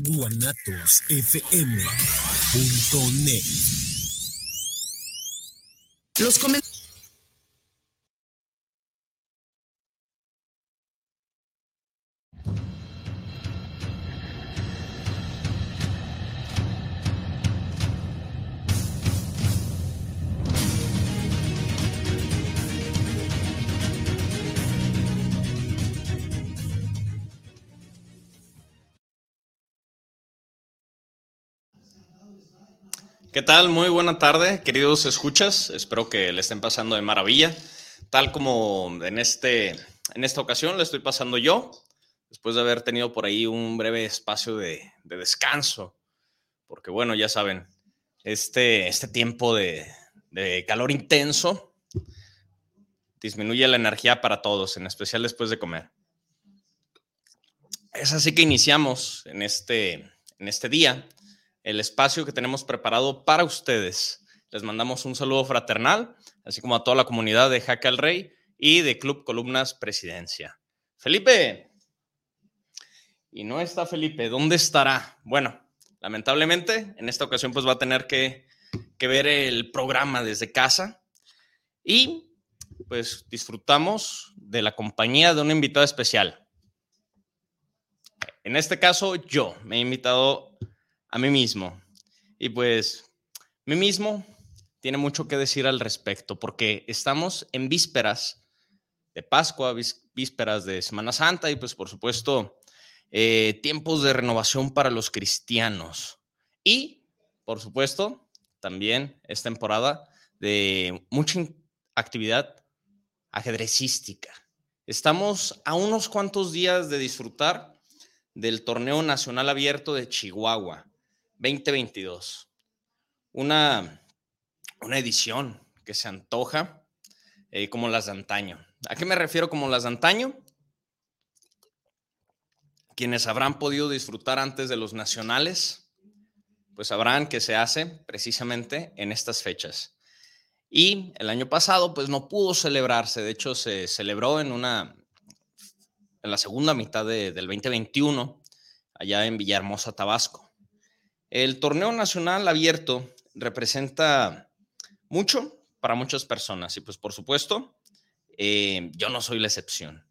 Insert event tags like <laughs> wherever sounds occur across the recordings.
guanatosfm.net. Los comentarios ¿Qué tal? Muy buena tarde, queridos escuchas. Espero que le estén pasando de maravilla. Tal como en, este, en esta ocasión le estoy pasando yo, después de haber tenido por ahí un breve espacio de, descanso. Porque bueno, ya saben, este, este tiempo de, de calor intenso disminuye la energía para todos, en especial después de comer. Es así que iniciamos en este, en este día el espacio que tenemos preparado para ustedes. Les mandamos un saludo fraternal, así como a toda la comunidad de Jaque al Rey y de Club Columnas Presidencia. Felipe. Y no está Felipe, ¿dónde estará? Bueno, lamentablemente en esta ocasión pues va a tener que, que ver el programa desde casa y pues disfrutamos de la compañía de un invitado especial. En este caso, yo me he invitado a mí mismo. Y pues, mí mismo tiene mucho que decir al respecto, porque estamos en vísperas de Pascua, vísperas de Semana Santa y pues por supuesto eh, tiempos de renovación para los cristianos. Y por supuesto también es temporada de mucha actividad ajedrecística. Estamos a unos cuantos días de disfrutar del torneo nacional abierto de Chihuahua. 2022. Una, una edición que se antoja eh, como las de antaño. ¿A qué me refiero como las de antaño? Quienes habrán podido disfrutar antes de los nacionales, pues sabrán que se hace precisamente en estas fechas. Y el año pasado, pues no pudo celebrarse. De hecho, se celebró en una, en la segunda mitad del 2021, allá en Villahermosa, Tabasco. El torneo nacional abierto representa mucho para muchas personas y pues por supuesto, eh, yo no soy la excepción.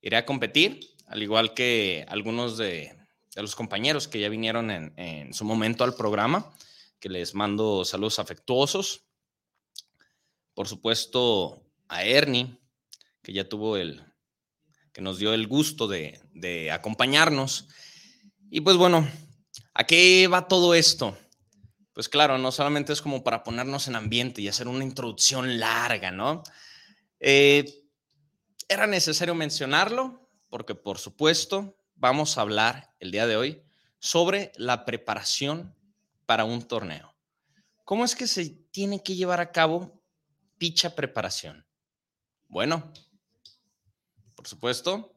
Iré a competir, al igual que algunos de, los compañeros que ya vinieron en, su momento al programa, que les mando saludos afectuosos. Por supuesto, a Ernie, que ya tuvo el, que nos dio el gusto de, de acompañarnos. Y pues bueno, ¿A qué va todo esto? Pues claro, no solamente es como para ponernos en ambiente y hacer una introducción larga, ¿no? Eh, era necesario mencionarlo porque, por supuesto, vamos a hablar el día de hoy sobre la preparación para un torneo. ¿Cómo es que se tiene que llevar a cabo dicha preparación? Bueno, por supuesto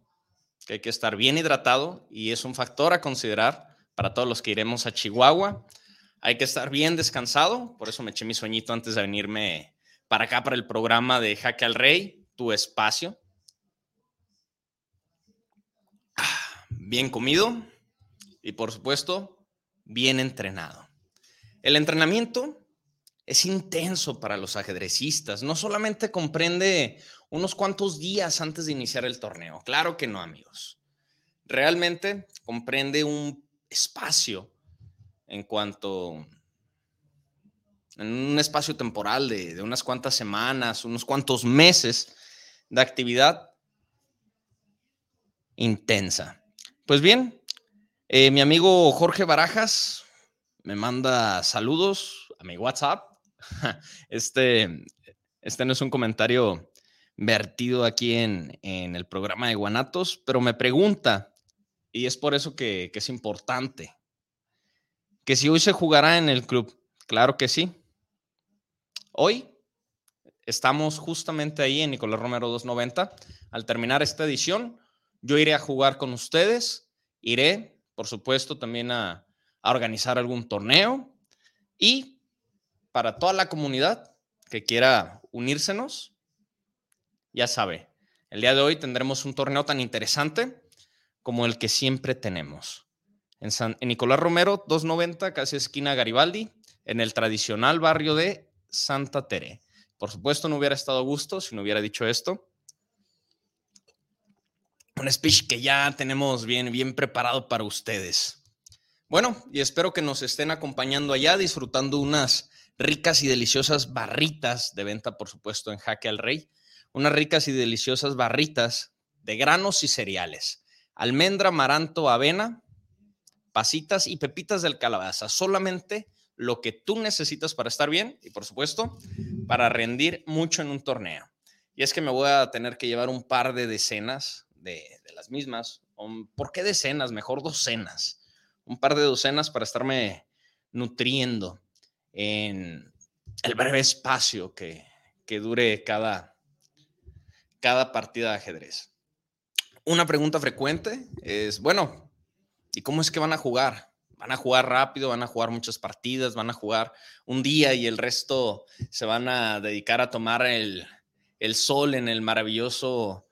que hay que estar bien hidratado y es un factor a considerar para todos los que iremos a Chihuahua. Hay que estar bien descansado, por eso me eché mi sueñito antes de venirme para acá para el programa de Jaque al Rey, tu espacio. Bien comido y por supuesto, bien entrenado. El entrenamiento es intenso para los ajedrecistas, no solamente comprende unos cuantos días antes de iniciar el torneo, claro que no amigos. Realmente comprende un espacio en cuanto en un espacio temporal de, unas cuantas semanas, unos cuantos meses de actividad intensa. Pues bien, eh, mi amigo Jorge Barajas me manda saludos a mi WhatsApp. <laughs> Este, este no es un comentario vertido aquí en, en el programa de Guanatos, pero me pregunta y es por eso que, es importante. Que si hoy se jugará en el club, claro que sí. Hoy estamos justamente ahí en Nicolás Romero 290. Al terminar esta edición, yo iré a jugar con ustedes. Iré, por supuesto, también a, a organizar algún torneo. Y para toda la comunidad que quiera unírsenos, ya sabe, el día de hoy tendremos un torneo tan interesante como el que siempre tenemos. en, San, Nicolás Romero, 290, casi esquina Garibaldi, en el tradicional barrio de Santa Tere. Por supuesto, no hubiera estado a gusto si no hubiera dicho esto. Un speech que ya tenemos bien, bien preparado para ustedes. Bueno, y espero que nos estén acompañando allá, disfrutando unas ricas y deliciosas barritas de venta, por supuesto, en Jaque al Rey. Unas ricas y deliciosas barritas de granos y cereales. Almendra, maranto, avena, pasitas y pepitas del calabaza. Solamente lo que tú necesitas para estar bien y, por supuesto, para rendir mucho en un torneo. Y es que me voy a tener que llevar un par de decenas de, las mismas. ¿Por qué decenas? Mejor docenas. Un par de docenas para estarme nutriendo en el breve espacio que, que dure cada, cada partida de ajedrez. Una pregunta frecuente es, bueno, ¿y cómo es que van a jugar? ¿Van a jugar rápido? ¿Van a jugar muchas partidas? ¿Van a jugar un día y el resto se van a dedicar a tomar el, el sol en el maravilloso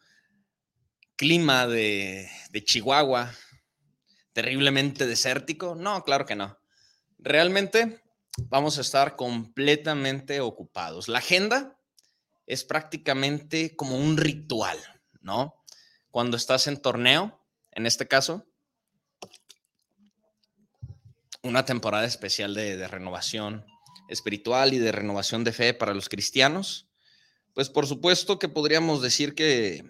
clima de, de Chihuahua, terriblemente desértico? No, claro que no. Realmente vamos a estar completamente ocupados. La agenda es prácticamente como un ritual, ¿no? Cuando estás en torneo, en este caso, una temporada especial de, renovación espiritual y de renovación de fe para los cristianos, pues por supuesto que podríamos decir que,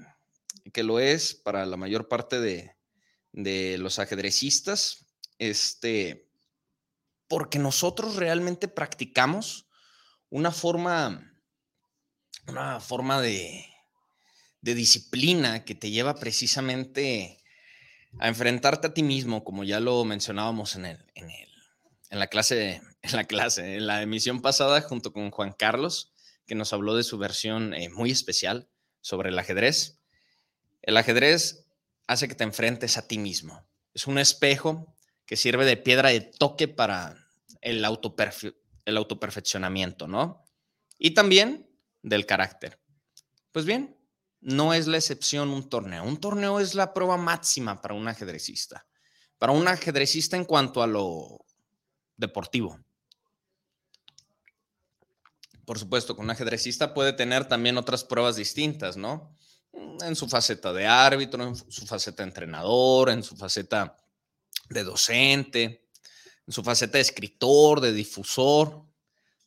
que lo es para la mayor parte de, de los ajedrecistas, este, porque nosotros realmente practicamos una forma, una forma de, de disciplina que te lleva precisamente a enfrentarte a ti mismo, como ya lo mencionábamos en, el, en, el, en la clase, <laughs> en la clase, en la emisión pasada junto con Juan Carlos, que nos habló de su versión eh, muy especial sobre el ajedrez. El ajedrez hace que te enfrentes a ti mismo. Es un espejo que sirve de piedra de toque para el, el autoperfeccionamiento, ¿no? Y también del carácter. Pues bien, no es la excepción un torneo. Un torneo es la prueba máxima para un ajedrecista. Para un ajedrecista en cuanto a lo deportivo. Por supuesto, que un ajedrecista puede tener también otras pruebas distintas, ¿no? En su faceta de árbitro, en su faceta de entrenador, en su faceta de docente, en su faceta de escritor, de difusor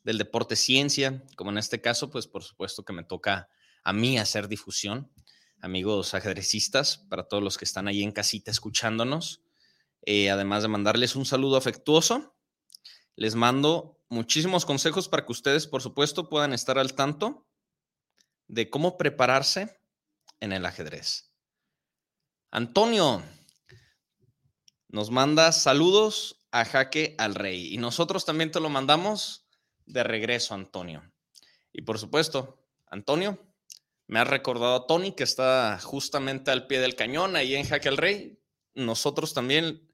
del deporte ciencia, como en este caso, pues por supuesto que me toca a mí hacer difusión, amigos ajedrecistas, para todos los que están ahí en casita escuchándonos. Eh, además de mandarles un saludo afectuoso, les mando muchísimos consejos para que ustedes, por supuesto, puedan estar al tanto de cómo prepararse en el ajedrez. Antonio nos manda saludos a Jaque al Rey. Y nosotros también te lo mandamos de regreso, Antonio. Y por supuesto, Antonio, me ha recordado a Tony que está justamente al pie del cañón ahí en Jaque al Rey. Nosotros también,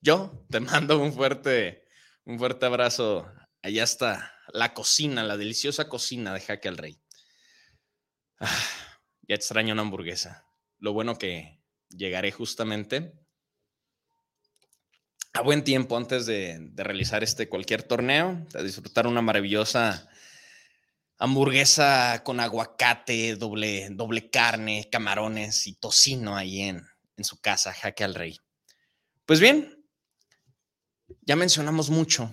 yo te <laughs> mando un fuerte, un fuerte abrazo. Allá está la cocina, la deliciosa cocina de Jaque al Rey. Ah, ya extraño una hamburguesa. Lo bueno que llegaré justamente a buen tiempo antes de, realizar este cualquier torneo, a disfrutar una maravillosa hamburguesa con aguacate, doble, doble carne, camarones y tocino ahí en, en su casa, Jaque al Rey. Pues bien, ya mencionamos mucho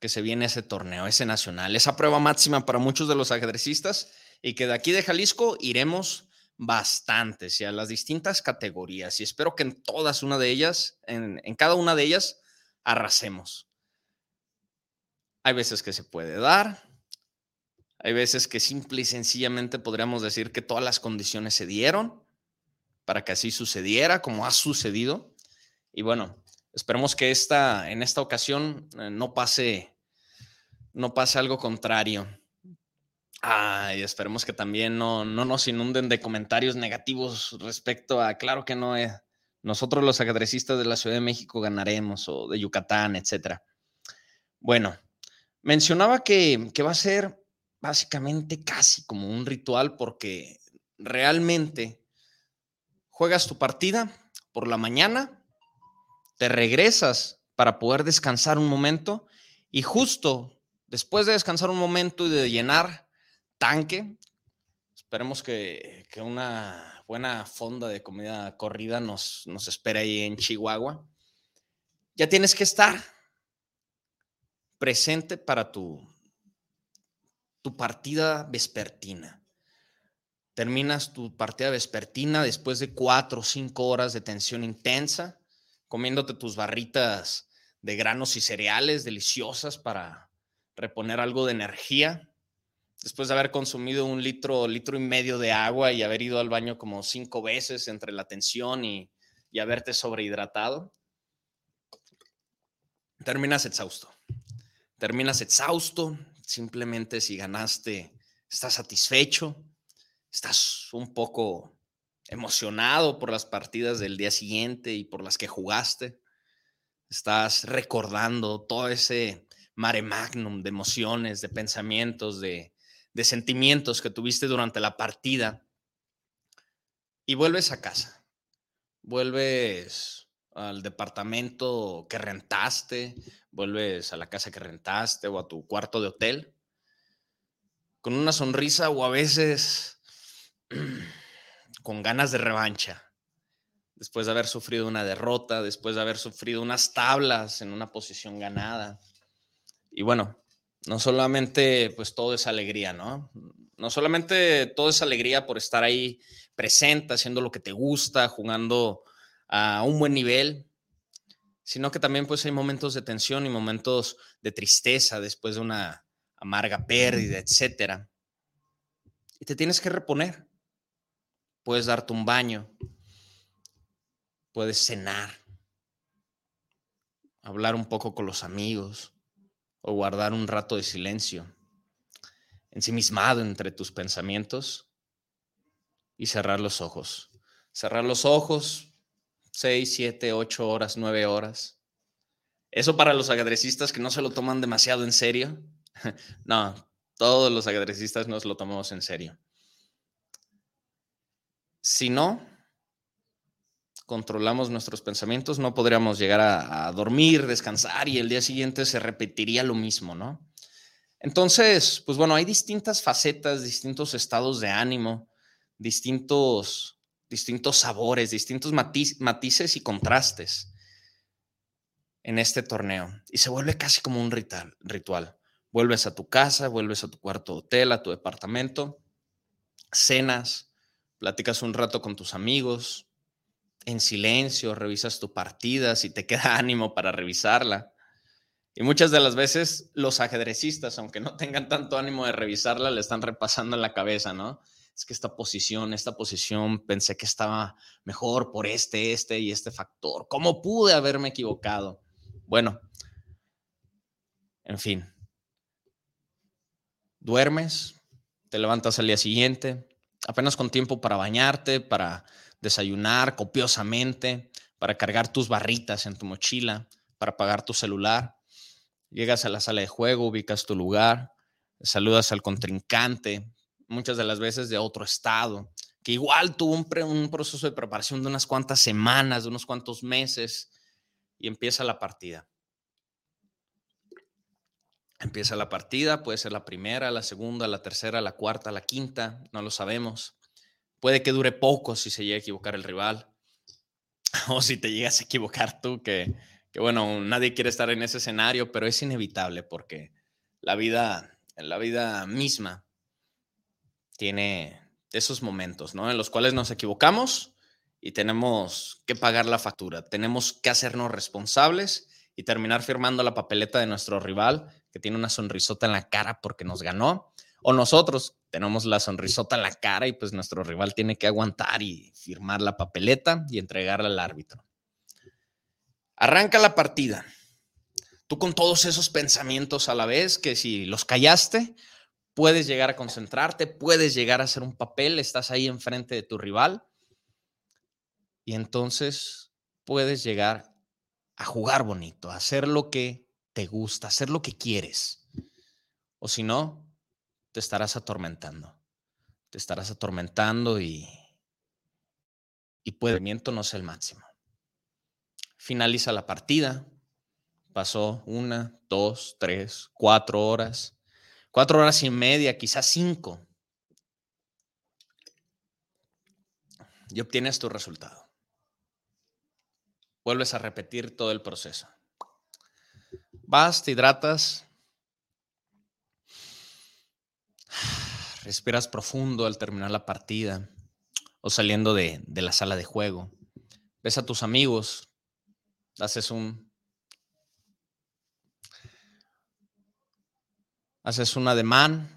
que se viene ese torneo, ese nacional, esa prueba máxima para muchos de los ajedrecistas y que de aquí de Jalisco iremos bastantes y a las distintas categorías y espero que en todas una de ellas, en, cada una de ellas, arrasemos. Hay veces que se puede dar, hay veces que simple y sencillamente podríamos decir que todas las condiciones se dieron para que así sucediera, como ha sucedido. Y bueno, esperemos que esta, en esta ocasión eh, no pase, no pase algo contrario. Ay, esperemos que también no, no nos inunden de comentarios negativos respecto a, claro que no, eh, nosotros los ajedrecistas de la Ciudad de México ganaremos o de Yucatán, etcétera. Bueno, mencionaba que, que va a ser básicamente casi como un ritual porque realmente juegas tu partida por la mañana, te regresas para poder descansar un momento y justo después de descansar un momento y de llenar tanque, esperemos que, una buena fonda de comida corrida nos, nos espera ahí en Chihuahua. Ya tienes que estar presente para tu, tu partida vespertina. Terminas tu partida vespertina después de cuatro o cinco horas de tensión intensa, comiéndote tus barritas de granos y cereales deliciosas para reponer algo de energía. Después de haber consumido un litro, litro y medio de agua y haber ido al baño como cinco veces entre la tensión y, y haberte sobrehidratado, terminas exhausto. Terminas exhausto, simplemente si ganaste, estás satisfecho, estás un poco emocionado por las partidas del día siguiente y por las que jugaste. Estás recordando todo ese mare magnum de emociones, de pensamientos, de, de sentimientos que tuviste durante la partida. Y vuelves a casa. Vuelves al departamento que rentaste, vuelves a la casa que rentaste o a tu cuarto de hotel con una sonrisa o a veces <clears throat> con ganas de revancha, después de haber sufrido una derrota, después de haber sufrido unas tablas en una posición ganada. Y bueno, no solamente pues todo es alegría, ¿no? No solamente todo es alegría por estar ahí presente, haciendo lo que te gusta, jugando a un buen nivel, sino que también pues hay momentos de tensión y momentos de tristeza después de una amarga pérdida, etcétera. Y te tienes que reponer puedes darte un baño, puedes cenar, hablar un poco con los amigos o guardar un rato de silencio, ensimismado entre tus pensamientos y cerrar los ojos. Cerrar los ojos, seis, siete, ocho horas, nueve horas. Eso para los ajedrecistas que no se lo toman demasiado en serio. <laughs> No, todos los ajedrecistas nos lo tomamos en serio. Si no controlamos nuestros pensamientos, no podríamos llegar a, dormir, descansar y el día siguiente se repetiría lo mismo, ¿no? Entonces, pues bueno, hay distintas facetas, distintos estados de ánimo, distintos, distintos sabores, distintos matices y contrastes en este torneo. Y se vuelve casi como un ritual, ritual. Vuelves a tu casa, vuelves a tu cuarto hotel, a tu departamento, cenas, platicas un rato con tus amigos, en silencio, revisas tu partida, si te queda <laughs> ánimo para revisarla. Y muchas de las veces los ajedrecistas, aunque no tengan tanto ánimo de revisarla, le están repasando en la cabeza, ¿no? Es que esta posición, esta posición, pensé que estaba mejor por este, este y este factor. ¿Cómo pude haberme equivocado? Bueno, en fin. Duermes, te levantas al día siguiente, apenas con tiempo para bañarte, para desayunar copiosamente, para cargar tus barritas en tu mochila, para pagar tu celular. Llegas a la sala de juego, ubicas tu lugar, saludas al contrincante, muchas de las veces de otro estado, que igual tuvo un, proceso de preparación de unas cuantas semanas, de unos cuantos meses, y empieza la partida. Empieza la partida, puede ser la primera, la segunda, la tercera, la cuarta, la quinta, no lo sabemos. Puede que dure poco si se llega a equivocar el rival <laughs> o si te llegas a equivocar tú, que, que bueno, nadie quiere estar en ese escenario, pero es inevitable porque la vida, la vida misma tiene esos momentos, ¿no? En los cuales nos equivocamos y tenemos que pagar la factura, tenemos que hacernos responsables y terminar firmando la papeleta de nuestro rival que tiene una sonrisota en la cara porque nos ganó, o nosotros tenemos la sonrisota en la cara y pues nuestro rival tiene que aguantar y firmar la papeleta y entregarla al árbitro. Arranca la partida. Tú con todos esos pensamientos a la vez, que si los callaste, puedes llegar a concentrarte, puedes llegar a hacer un papel, estás ahí enfrente de tu rival y entonces puedes llegar a jugar bonito, a hacer lo que te gusta, hacer lo que quieres. O si no, te estarás atormentando. Te estarás atormentando y, y puede no sea el máximo. finaliza la partida. Pasó una, dos, tres, cuatro horas, cuatro horas y media, quizás cinco. Y obtienes tu resultado. Vuelves a repetir todo el proceso. Vas, te hidratas, respiras profundo al terminar la partida o saliendo de, la sala de juego. Ves a tus amigos, haces un haces un ademán,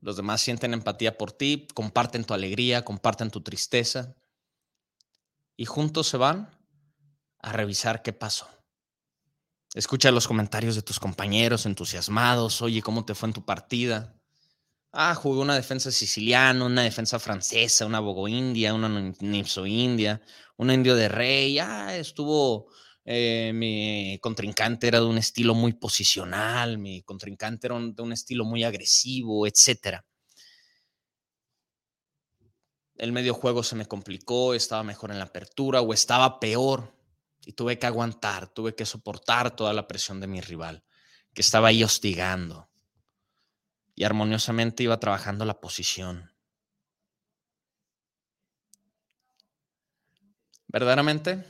los demás sienten empatía por ti, comparten tu alegría, comparten tu tristeza y juntos se van a revisar qué pasó. Escucha los comentarios de tus compañeros entusiasmados, oye, ¿cómo te fue en tu partida? Ah, jugué una defensa siciliana, una defensa francesa, una bogo india, una nipso india, un indio de rey. Ah, estuvo eh, mi contrincante era de un estilo muy posicional, mi contrincante era de un estilo muy agresivo, etc. El medio juego se me complicó, estaba mejor en la apertura o estaba peor y tuve que aguantar, tuve que soportar toda la presión de mi rival, que estaba ahí hostigando y armoniosamente iba trabajando la posición. Verdaderamente,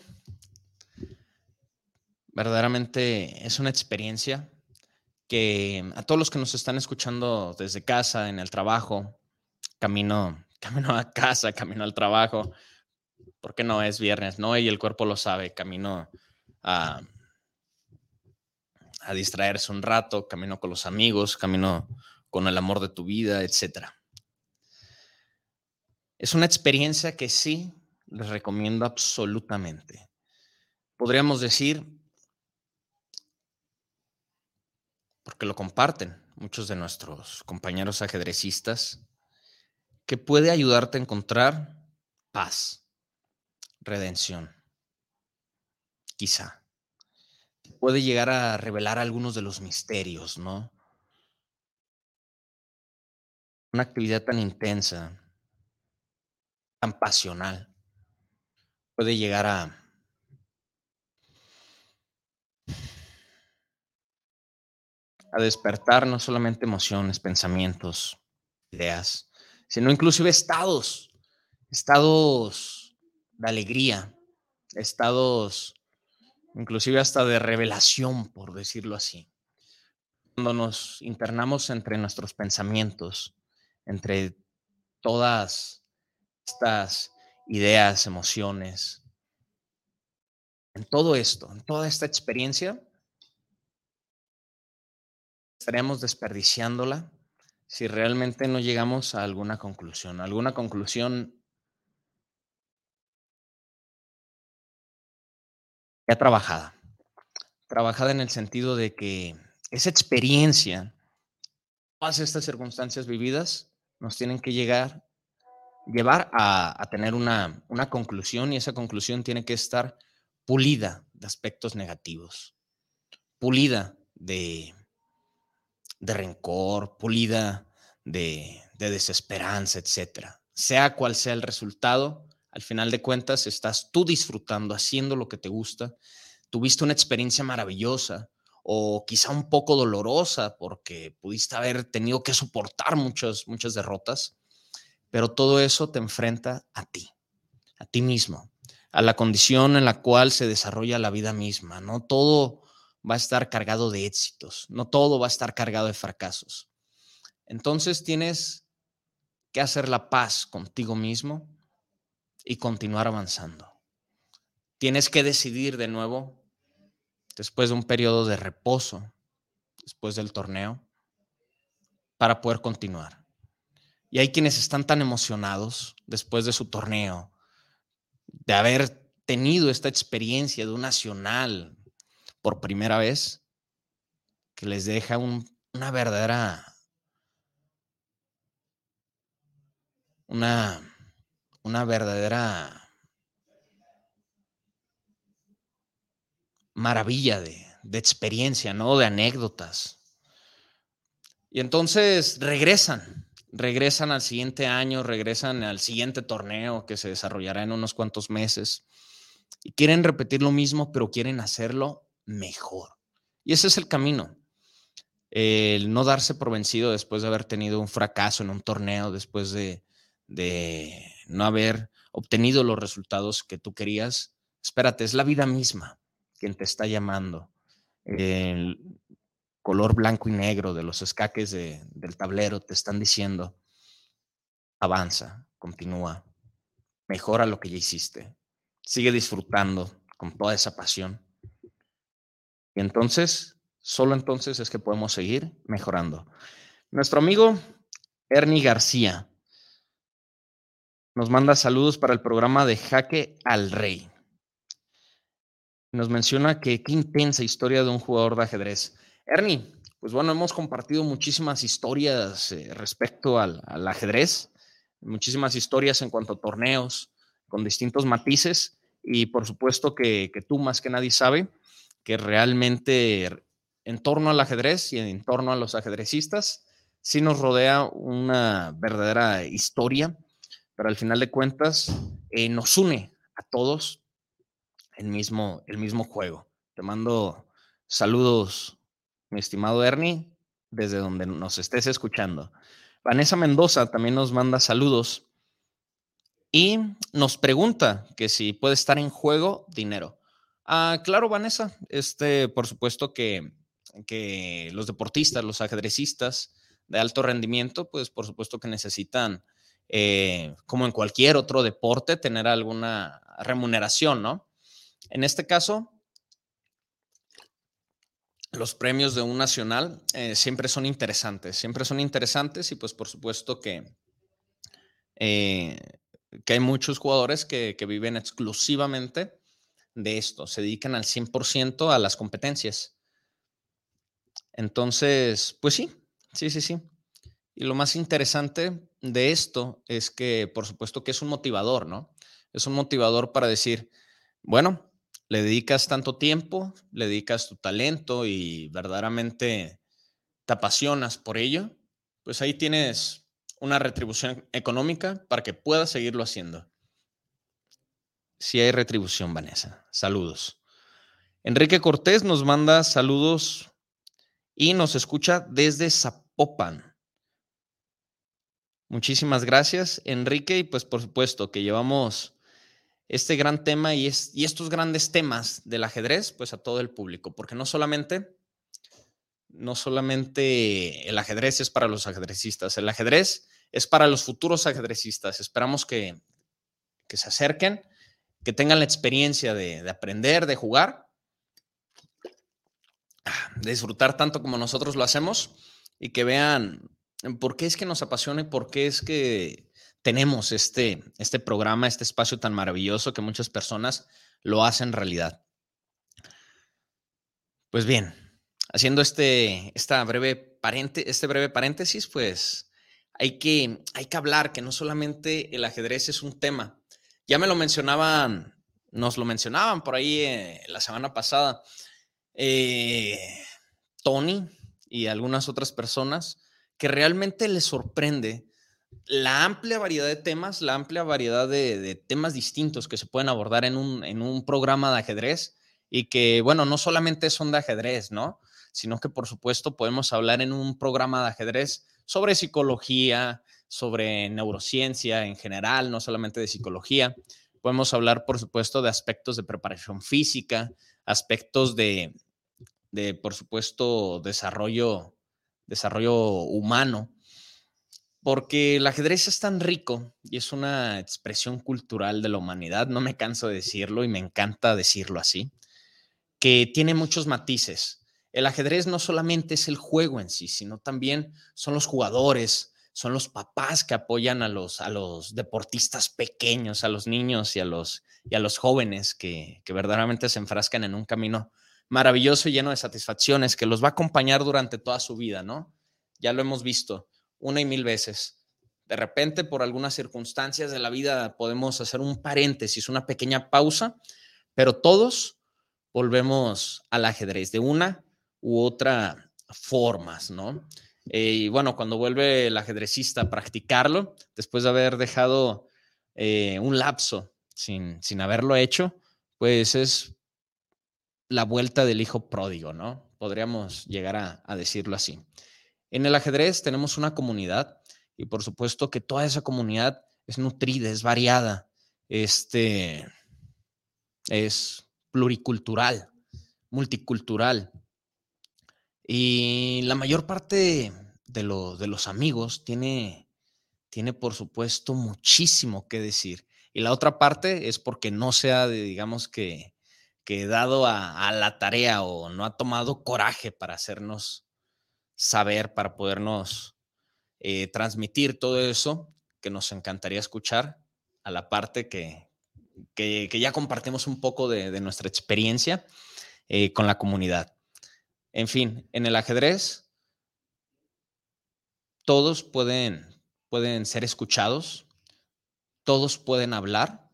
Verdaderamente es una experiencia que a todos los que nos están escuchando desde casa, en el trabajo, camino, <laughs> camino a casa, camino al trabajo, porque no es viernes, no, y el cuerpo lo sabe, camino a, a distraerse un rato, camino con los amigos, camino con el amor de tu vida, etc. Es una experiencia que sí les recomiendo absolutamente. Podríamos decir porque lo comparten muchos de nuestros compañeros ajedrecistas, que puede ayudarte a encontrar paz, redención, quizá. Puede llegar a revelar algunos de los misterios, ¿no? Una actividad tan intensa, tan pasional, puede llegar a a despertar no solamente emociones, pensamientos, ideas, sino inclusive estados, estados de alegría, estados inclusive hasta de revelación, por decirlo así. Cuando nos internamos entre nuestros pensamientos, entre todas estas ideas, emociones, en todo esto, en toda esta experiencia, estaríamos desperdiciándola si realmente no llegamos a alguna conclusión, alguna conclusión ya trabajada. Trabajada en el sentido de que esa experiencia, todas estas circunstancias vividas, nos tienen que llegar, llevar a, a tener una, una conclusión y esa conclusión tiene que estar pulida de aspectos negativos, pulida de de rencor, pulida de, desesperanza, etcétera. Sea cual sea el resultado, al final de cuentas estás tú disfrutando, haciendo lo que te gusta, tuviste una experiencia maravillosa o quizá un poco dolorosa porque pudiste haber tenido que soportar muchas, muchas derrotas, pero todo eso te enfrenta a ti, a ti mismo, a la condición en la cual se desarrolla la vida misma, ¿no? Todo, va a estar cargado de éxitos, no todo va a estar cargado de fracasos. Entonces tienes que hacer la paz contigo mismo y continuar avanzando. Tienes que decidir de nuevo, después de un periodo de reposo, después del torneo, para poder continuar. Y hay quienes están tan emocionados después de su torneo, de haber tenido esta experiencia de un nacional, por primera vez, que les deja una verdadera, una, una verdadera maravilla de, de experiencia, ¿no? De anécdotas. Y entonces regresan, regresan al siguiente año, regresan al siguiente torneo que se desarrollará en unos cuantos meses y quieren repetir lo mismo, pero quieren hacerlo mejor. Y ese es el camino. El no darse por vencido después de haber tenido un fracaso en un torneo, después de, de no haber obtenido los resultados que tú querías. Espérate, es la vida misma quien te está llamando. El color blanco y negro de los escaques del tablero te están diciendo, avanza, continúa, mejora lo que ya hiciste, sigue disfrutando con toda esa pasión. Y entonces, solo entonces es que podemos seguir mejorando. Nuestro amigo Ernie García nos manda saludos para el programa de Jaque al Rey. Nos menciona que qué intensa historia de un jugador de ajedrez. Ernie, pues bueno, hemos compartido muchísimas historias eh, respecto al, ajedrez, muchísimas historias en cuanto a torneos, con distintos matices, y por supuesto que, que tú más que nadie sabe que realmente en torno al ajedrez y en torno a los ajedrecistas, sí nos rodea una verdadera historia pero al final de cuentas eh, nos une a todos el mismo, el mismo juego. Te mando saludos, mi estimado Ernie, desde donde nos estés escuchando. Vanessa Mendoza también nos manda saludos y nos pregunta que si puede estar en juego dinero. Ah, claro, Vanessa, este, por supuesto que, que los deportistas, los ajedrecistas de alto rendimiento, pues por supuesto que necesitan eh, como en cualquier otro deporte, tener alguna remuneración, ¿no? En este caso, los premios de un nacional eh, siempre son interesantes, siempre son interesantes y pues por supuesto que, eh, que hay muchos jugadores que, que, viven exclusivamente de esto, se dedican al 100% a las competencias. Entonces, pues sí, sí, sí, sí. Y lo más interesante de esto es que, por supuesto, que es un motivador, ¿no? Es un motivador para decir, bueno, le dedicas tanto tiempo, le dedicas tu talento y verdaderamente te apasionas por ello, pues ahí tienes una retribución económica para que puedas seguirlo haciendo. Si hay retribución, Vanessa. Saludos. Enrique Cortés nos manda saludos y nos escucha desde Zapopan. Muchísimas gracias, Enrique, y pues por supuesto que llevamos este gran tema y, y estos grandes temas del ajedrez pues a todo el público, porque no solamente, no solamente el ajedrez es para los ajedrecistas, el ajedrez es para los futuros ajedrecistas. Esperamos que, que se acerquen, que tengan la experiencia de, de aprender, de jugar, de disfrutar tanto como nosotros lo hacemos y que vean por qué es que nos apasiona y por qué es que tenemos este, este programa, este espacio tan maravilloso que muchas personas lo hacen realidad. Pues bien, haciendo este, esta breve este breve paréntesis, pues hay que, hay que hablar que no solamente el ajedrez es un tema. Ya me lo mencionaban, nos lo mencionaban por ahí eh, la semana pasada, eh, Tony y algunas otras personas que realmente les sorprende la amplia variedad de temas, la amplia variedad de, temas distintos que se pueden abordar en un, en un, programa de ajedrez y que, bueno, no solamente son de ajedrez, ¿no? Sino que, por supuesto, podemos hablar en un programa de ajedrez sobre psicología, sobre neurociencia en general, no solamente de psicología. Podemos hablar, por supuesto, de aspectos de preparación física, aspectos de, de por supuesto, desarrollo desarrollo humano, porque el ajedrez es tan rico y es una expresión cultural de la humanidad, no me canso de decirlo y me encanta decirlo así, que tiene muchos matices. El ajedrez no solamente es el juego en sí, sino también son los jugadores, son los papás que apoyan a los, a los deportistas pequeños, a los niños y a los, y a los jóvenes que, que verdaderamente se enfrascan en un camino maravilloso y lleno de satisfacciones que los va a acompañar durante toda su vida, ¿no? Ya lo hemos visto una y mil veces. De repente, por algunas circunstancias de la vida, podemos hacer un paréntesis, una pequeña pausa, pero todos volvemos al ajedrez de una u otra formas, ¿no? Eh, y bueno, cuando vuelve el ajedrecista a practicarlo, después de haber dejado eh, un lapso sin, sin haberlo hecho, pues es la vuelta del hijo pródigo, ¿no? Podríamos llegar a, decirlo así. En el ajedrez tenemos una comunidad y por supuesto que toda esa comunidad es nutrida, es variada, este, es pluricultural, multicultural. Y la mayor parte de, los amigos tiene, tiene, por supuesto, muchísimo que decir. Y la otra parte es porque no sea, de, digamos que, que dado a, la tarea o no ha tomado coraje para hacernos saber, para podernos eh, transmitir todo eso que nos encantaría escuchar, a la parte que, que, ya compartimos un poco de, nuestra experiencia eh, con la comunidad. En fin, en el ajedrez, todos pueden, pueden ser escuchados, todos pueden hablar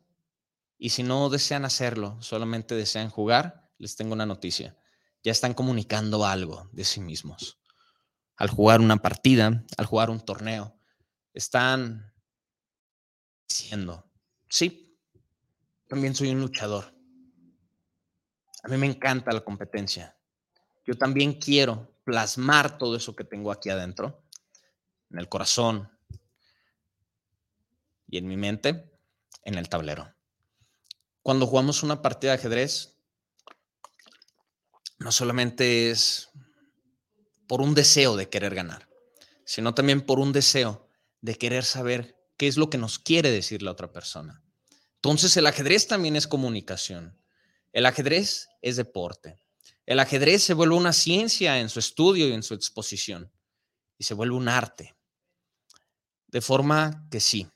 y si no desean hacerlo, solamente desean jugar, les tengo una noticia. Ya están comunicando algo de sí mismos. Al jugar una partida, al jugar un torneo, están diciendo, sí, también soy un luchador. A mí me encanta la competencia. Yo también quiero plasmar todo eso que tengo aquí adentro, en el corazón y en mi mente, en el tablero cuando jugamos una partida de ajedrez, no solamente es por un deseo de querer ganar, sino también por un deseo de querer saber qué es lo que nos quiere decir la otra persona. Entonces el ajedrez también es comunicación. El ajedrez es deporte. El ajedrez se vuelve una ciencia en su estudio y en su exposición y se vuelve un arte. De forma que sí,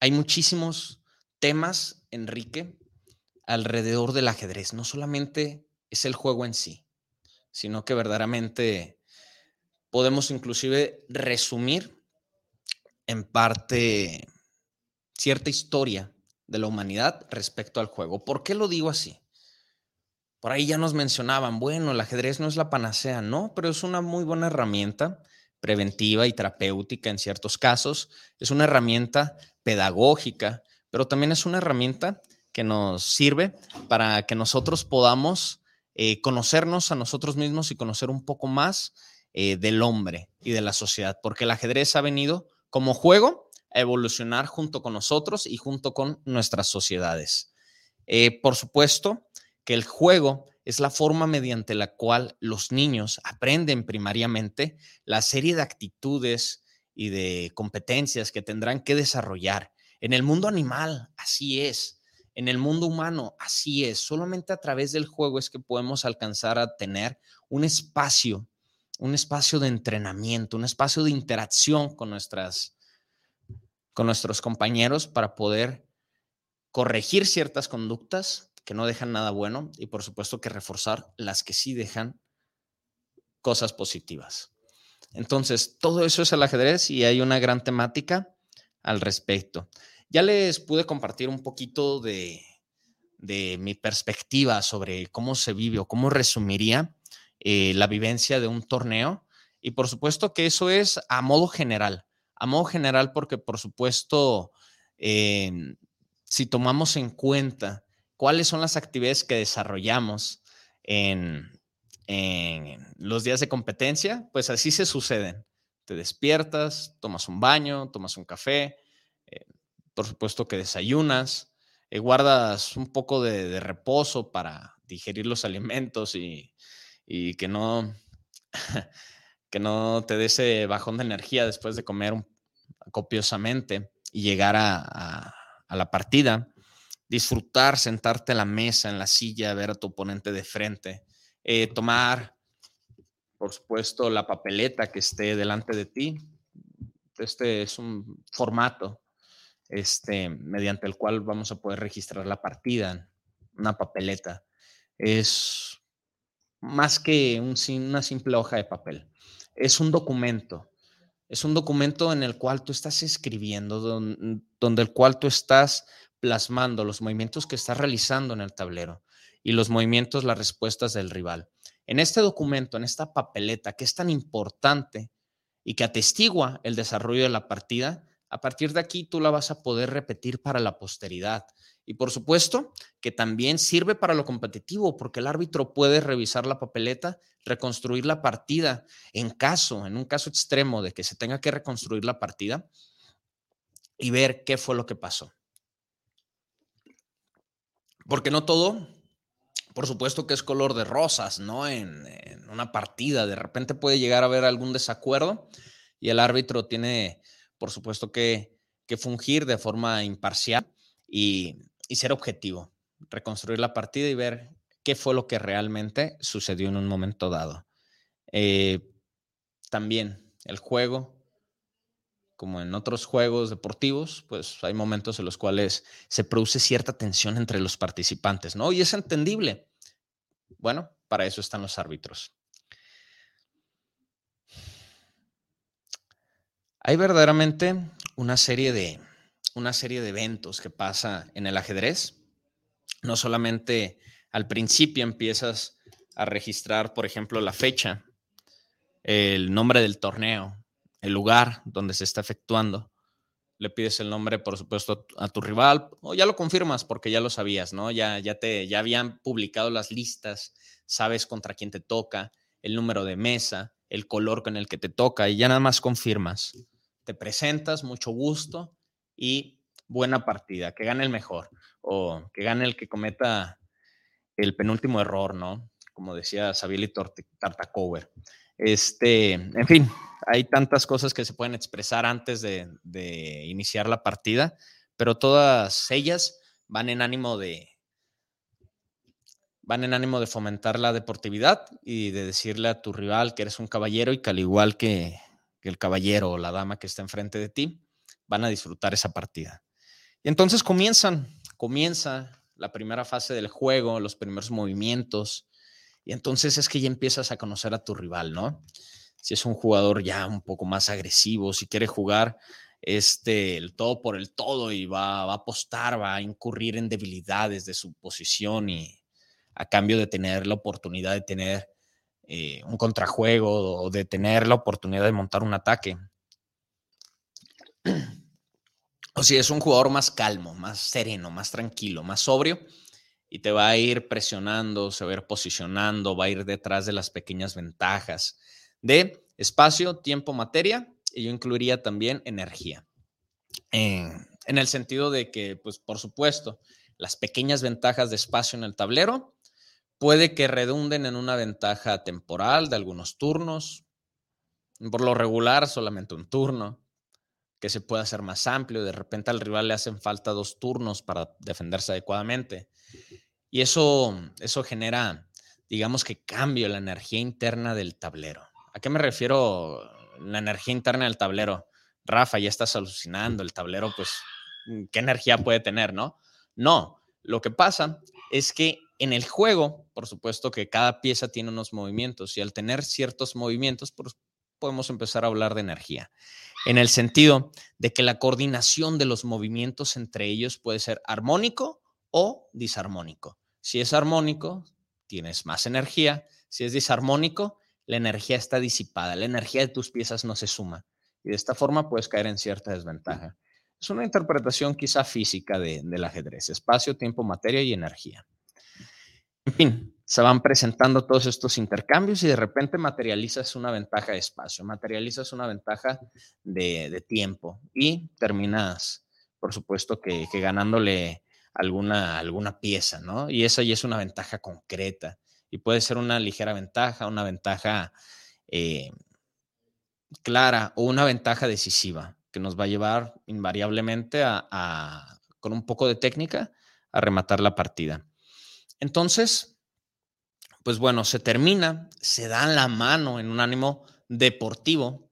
hay muchísimos temas, Enrique, alrededor del ajedrez. No solamente es el juego en sí, sino que verdaderamente podemos inclusive resumir en parte cierta historia de la humanidad respecto al juego. ¿Por qué lo digo así? Por ahí ya nos mencionaban, bueno, el ajedrez no es la panacea, no, pero es una muy buena herramienta preventiva y terapéutica en ciertos casos, es una herramienta pedagógica, pero también es una herramienta que nos sirve para que nosotros podamos eh, conocernos a nosotros mismos y conocer un poco más eh, del hombre y de la sociedad, porque el ajedrez ha venido como juego a evolucionar junto con nosotros y junto con nuestras sociedades. Eh, por supuesto que el juego es la forma mediante la cual los niños aprenden primariamente la serie de actitudes y de competencias que tendrán que desarrollar. En el mundo animal, así es. En el mundo humano, así es. Solamente a través del juego es que podemos alcanzar a tener un espacio, un espacio de entrenamiento, un espacio de interacción con, nuestras, con nuestros compañeros para poder corregir ciertas conductas que no dejan nada bueno y por supuesto que reforzar las que sí dejan cosas positivas. Entonces, todo eso es el ajedrez y hay una gran temática al respecto. Ya les pude compartir un poquito de, mi perspectiva sobre cómo se vive o cómo resumiría eh, la vivencia de un torneo. Y por supuesto que eso es a modo general, a modo general porque por supuesto, em, si tomamos en cuenta cuáles son las actividades que desarrollamos en, los días de competencia, pues así se suceden. Te despiertas, tomas un baño, tomas un café, por supuesto que desayunas, eh, guardas un poco de, reposo para digerir los alimentos y, que, no, <laughs> que no te dé ese bajón de energía después de comer copiosamente y llegar a, la partida, disfrutar, sentarte a la mesa, en la silla, ver a tu oponente de frente, eh, tomar, por supuesto, la papeleta que esté delante de ti. Este es un formato este, mediante el cual vamos a poder registrar la partida, una papeleta. Es más que un, una simple hoja de papel, es un documento. Es un documento en el cual tú estás escribiendo, donde, el cual tú estás plasmando los movimientos que estás realizando en el tablero y los movimientos, las respuestas del rival. En este documento, en esta papeleta que es tan importante y que atestigua el desarrollo de la partida, a partir de aquí tú la vas a poder repetir para la posteridad. Y por supuesto que también sirve para lo competitivo, porque el árbitro puede revisar la papeleta, reconstruir la partida. En caso, en un caso extremo de que se tenga que reconstruir la partida y ver qué fue lo que pasó. Porque no todo, por supuesto que es color de rosas, ¿no? En, una partida, de repente puede llegar a haber algún desacuerdo y el árbitro tiene, por supuesto, que, fungir de forma imparcial y y ser objetivo, reconstruir la partida y ver qué fue lo que realmente sucedió en un momento dado. Eh, también el juego, como en otros juegos deportivos, pues hay momentos en los cuales se produce cierta tensión entre los participantes, ¿no? Y es entendible. Bueno, para eso están los árbitros. Hay verdaderamente una serie de una serie de eventos que pasa en el ajedrez. No solamente al principio empiezas a registrar, por ejemplo, la fecha, el nombre del torneo, el lugar donde se está efectuando. Le pides el nombre, por supuesto, a tu rival, o ya lo confirmas porque ya lo sabías, ¿no? Ya, ya, te, ya habían publicado las listas, sabes contra quién te toca, el número de mesa, el color con el que te toca, y ya nada más confirmas. Te presentas, mucho gusto, y buena partida, que gane el mejor o que gane el que cometa el penúltimo error, ¿no? Como decía Sabili Tartacover. Este, en fin, hay tantas cosas que se pueden expresar antes de, iniciar la partida, pero todas ellas van en ánimo de van en ánimo de fomentar la deportividad y de decirle a tu rival que eres un caballero y que al igual que, que el caballero o la dama que está enfrente de ti, van a disfrutar esa partida. Y entonces comienzan, comienza la primera fase del juego, los primeros movimientos, y entonces es que ya empiezas a conocer a tu rival, ¿no? Si es un jugador ya un poco más agresivo, si quiere jugar este, el todo por el todo y va, a apostar, va a incurrir en debilidades de su posición y a cambio de tener la oportunidad de tener eh, un contrajuego o de tener la oportunidad de montar un ataque. <clears throat> O si es un jugador más calmo, más sereno, más tranquilo, más sobrio, y te va a ir presionando, se va a ir posicionando, va a ir detrás de las pequeñas ventajas de espacio, tiempo, materia, y yo incluiría también energía. en el sentido de que, pues por supuesto, las pequeñas ventajas de espacio en el tablero puede que redunden en una ventaja temporal de algunos turnos, por lo regular solamente un turno, que se pueda hacer más amplio. De repente al rival le hacen falta dos turnos para defenderse adecuadamente. Y eso, eso genera, digamos que cambio la energía interna del tablero. ¿A qué me refiero la energía interna del tablero? Rafa, ya estás alucinando, el tablero, pues, ¿qué energía puede tener, no? No, lo que pasa es que en el juego, por supuesto que cada pieza tiene unos movimientos y al tener ciertos movimientos, pues, podemos empezar a hablar de energía en el sentido de que la coordinación de los movimientos entre ellos puede ser armónico o disarmónico. Si es armónico, tienes más energía. Si es disarmónico, la energía está disipada, la energía de tus piezas no se suma. Y de esta forma puedes caer en cierta desventaja. Es una interpretación quizá física del ajedrez, espacio, tiempo, materia y energía. En fin, se van presentando todos estos intercambios y de repente materializas una ventaja de espacio, materializas una ventaja de, tiempo y terminas, por supuesto, que, ganándole alguna, alguna pieza, ¿no? Y esa ya es una ventaja concreta y puede ser una ligera ventaja, una ventaja eh, clara o una ventaja decisiva que nos va a llevar invariablemente a, con un poco de técnica, a rematar la partida. Entonces, pues bueno, se termina, se dan la mano en un ánimo deportivo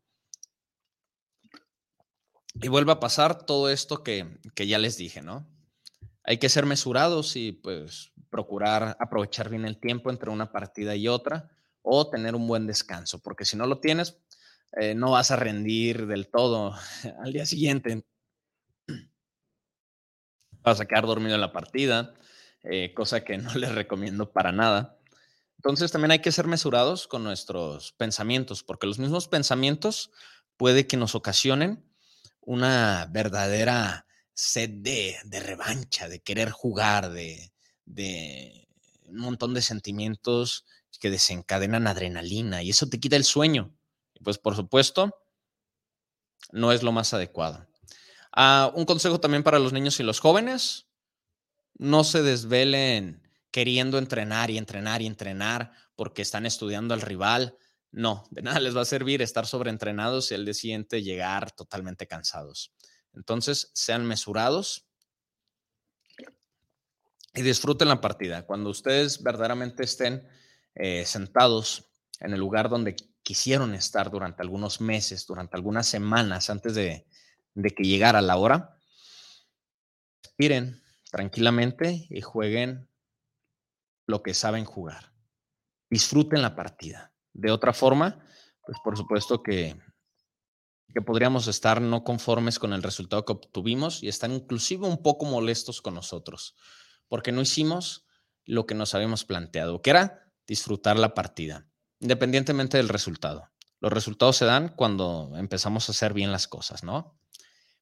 y vuelve a pasar todo esto que, que ya les dije, ¿no? Hay que ser mesurados y pues procurar aprovechar bien el tiempo entre una partida y otra o tener un buen descanso, porque si no lo tienes, eh, no vas a rendir del todo <laughs> al día siguiente. Vas a quedar dormido en la partida, eh, cosa que no <laughs> les recomiendo para nada. Entonces también hay que ser mesurados con nuestros pensamientos, porque los mismos pensamientos puede que nos ocasionen una verdadera sed de, revancha, de querer jugar, de, un montón de sentimientos que desencadenan adrenalina y eso te quita el sueño. Pues por supuesto, no es lo más adecuado. Ah, un consejo también para los niños y los jóvenes, no se desvelen queriendo entrenar y entrenar y entrenar porque están estudiando al rival. No, de nada les va a servir estar sobreentrenados y al día siguiente llegar totalmente cansados. Entonces, sean mesurados y disfruten la partida. Cuando ustedes verdaderamente estén eh, sentados en el lugar donde quisieron estar durante algunos meses, durante algunas semanas antes de, de que llegara la hora, respiren tranquilamente y jueguen lo que saben jugar. Disfruten la partida. De otra forma, pues por supuesto que, que podríamos estar no conformes con el resultado que obtuvimos y estar inclusive un poco molestos con nosotros, porque no hicimos lo que nos habíamos planteado, que era disfrutar la partida, independientemente del resultado. Los resultados se dan cuando empezamos a hacer bien las cosas, ¿no?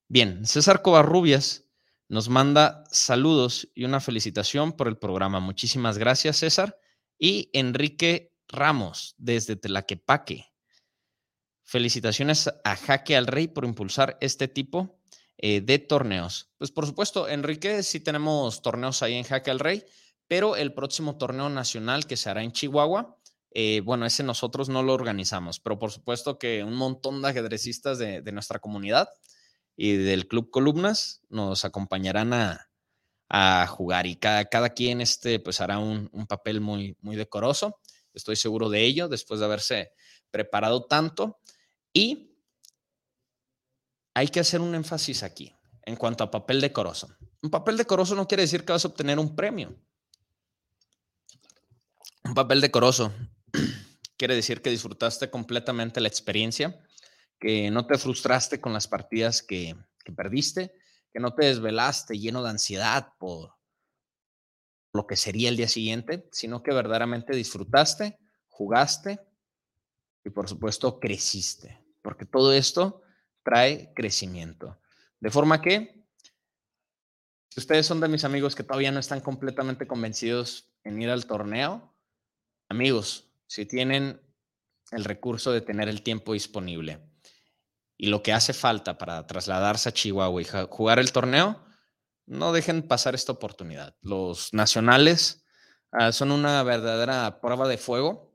Bien, César Covarrubias nos manda saludos y una felicitación por el programa. Muchísimas gracias, César. Y Enrique Ramos, desde Tlaquepaque. Felicitaciones a Jaque al Rey por impulsar este tipo eh, de torneos. Pues por supuesto, Enrique, sí tenemos torneos ahí en Jaque al Rey pero el próximo torneo nacional que se hará en Chihuahua, eh, bueno, ese nosotros no lo organizamos, pero por supuesto que un montón de ajedrecistas de, nuestra comunidad y del Club Columnas nos acompañarán a, jugar y cada, cada, quien este, pues hará un, un, papel muy, muy decoroso. Estoy seguro de ello después de haberse preparado tanto. Y hay que hacer un énfasis aquí en cuanto a papel decoroso. Un papel decoroso no quiere decir que vas a obtener un premio. Un papel decoroso <clears throat> quiere decir que disfrutaste completamente la experiencia, que no te frustraste con las partidas que, perdiste, que no te desvelaste lleno de ansiedad por lo que sería el día siguiente, sino que verdaderamente disfrutaste, jugaste y por supuesto creciste, porque todo esto trae crecimiento. De forma que, si ustedes son de mis amigos que todavía no están completamente convencidos en ir al torneo, Amigos, si tienen el recurso de tener el tiempo disponible y lo que hace falta para trasladarse a Chihuahua y jugar el torneo, no dejen pasar esta oportunidad. Los nacionales ah, son una verdadera prueba de fuego,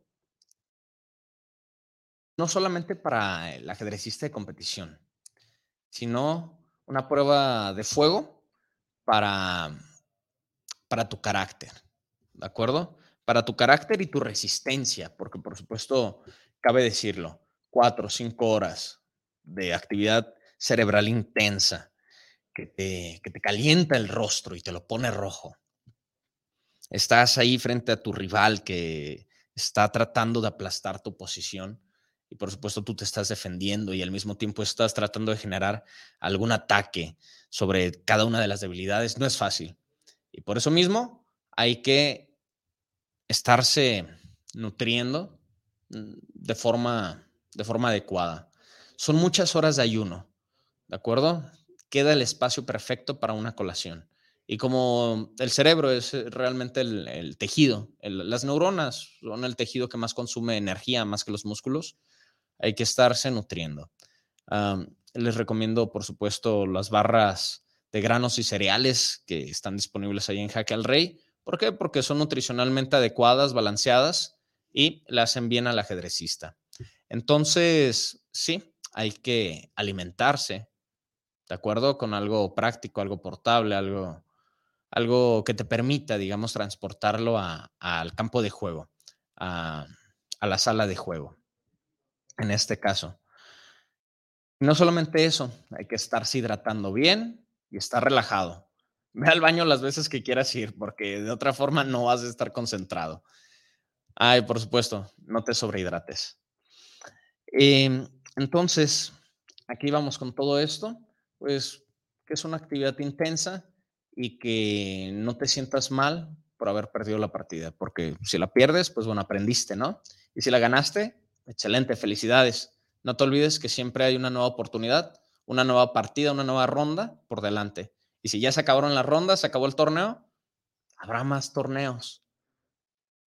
no solamente para el ajedrecista de competición, sino una prueba de fuego para, para tu carácter, ¿de acuerdo? para tu carácter y tu resistencia, porque por supuesto, cabe decirlo, cuatro cinco horas de actividad cerebral intensa que te, que te calienta el rostro y te lo pone rojo. Estás ahí frente a tu rival que está tratando de aplastar tu posición y por supuesto tú te estás defendiendo y al mismo tiempo estás tratando de generar algún ataque sobre cada una de las debilidades. No es fácil. Y por eso mismo hay que estarse nutriendo mm, de forma, de forma adecuada. Son muchas horas de ayuno, ¿de acuerdo? Queda el espacio perfecto para una colación. Y como el cerebro es realmente el, tejido, las neuronas son el tejido que más consume energía, más que los músculos, hay que estarse nutriendo. les recomiendo, por supuesto, las barras de granos y cereales que están disponibles ahí en Jaque al Rey ¿Por qué? Porque son nutricionalmente adecuadas, balanceadas y le hacen bien al ajedrecista. Entonces, sí, hay que alimentarse, ¿de acuerdo? Con algo práctico, algo portable, algo, algo que te permita, digamos, transportarlo al campo de juego, a, a la sala de juego, en este caso. No solamente eso, hay que estarse hidratando bien y estar relajado. <laughs> Ve al baño las veces que quieras ir, porque de otra forma no vas a estar concentrado. Ay, por supuesto, no te sobrehidrates. Em, entonces, aquí vamos con todo esto, pues que es una actividad intensa y que no te sientas mal por haber perdido la partida, porque si la pierdes, pues bueno, aprendiste, ¿no? Y si la ganaste, excelente, felicidades. No te olvides que siempre hay una nueva oportunidad, una nueva partida, una nueva ronda por delante. Y si ya se acabaron las rondas, se acabó el torneo, habrá más torneos.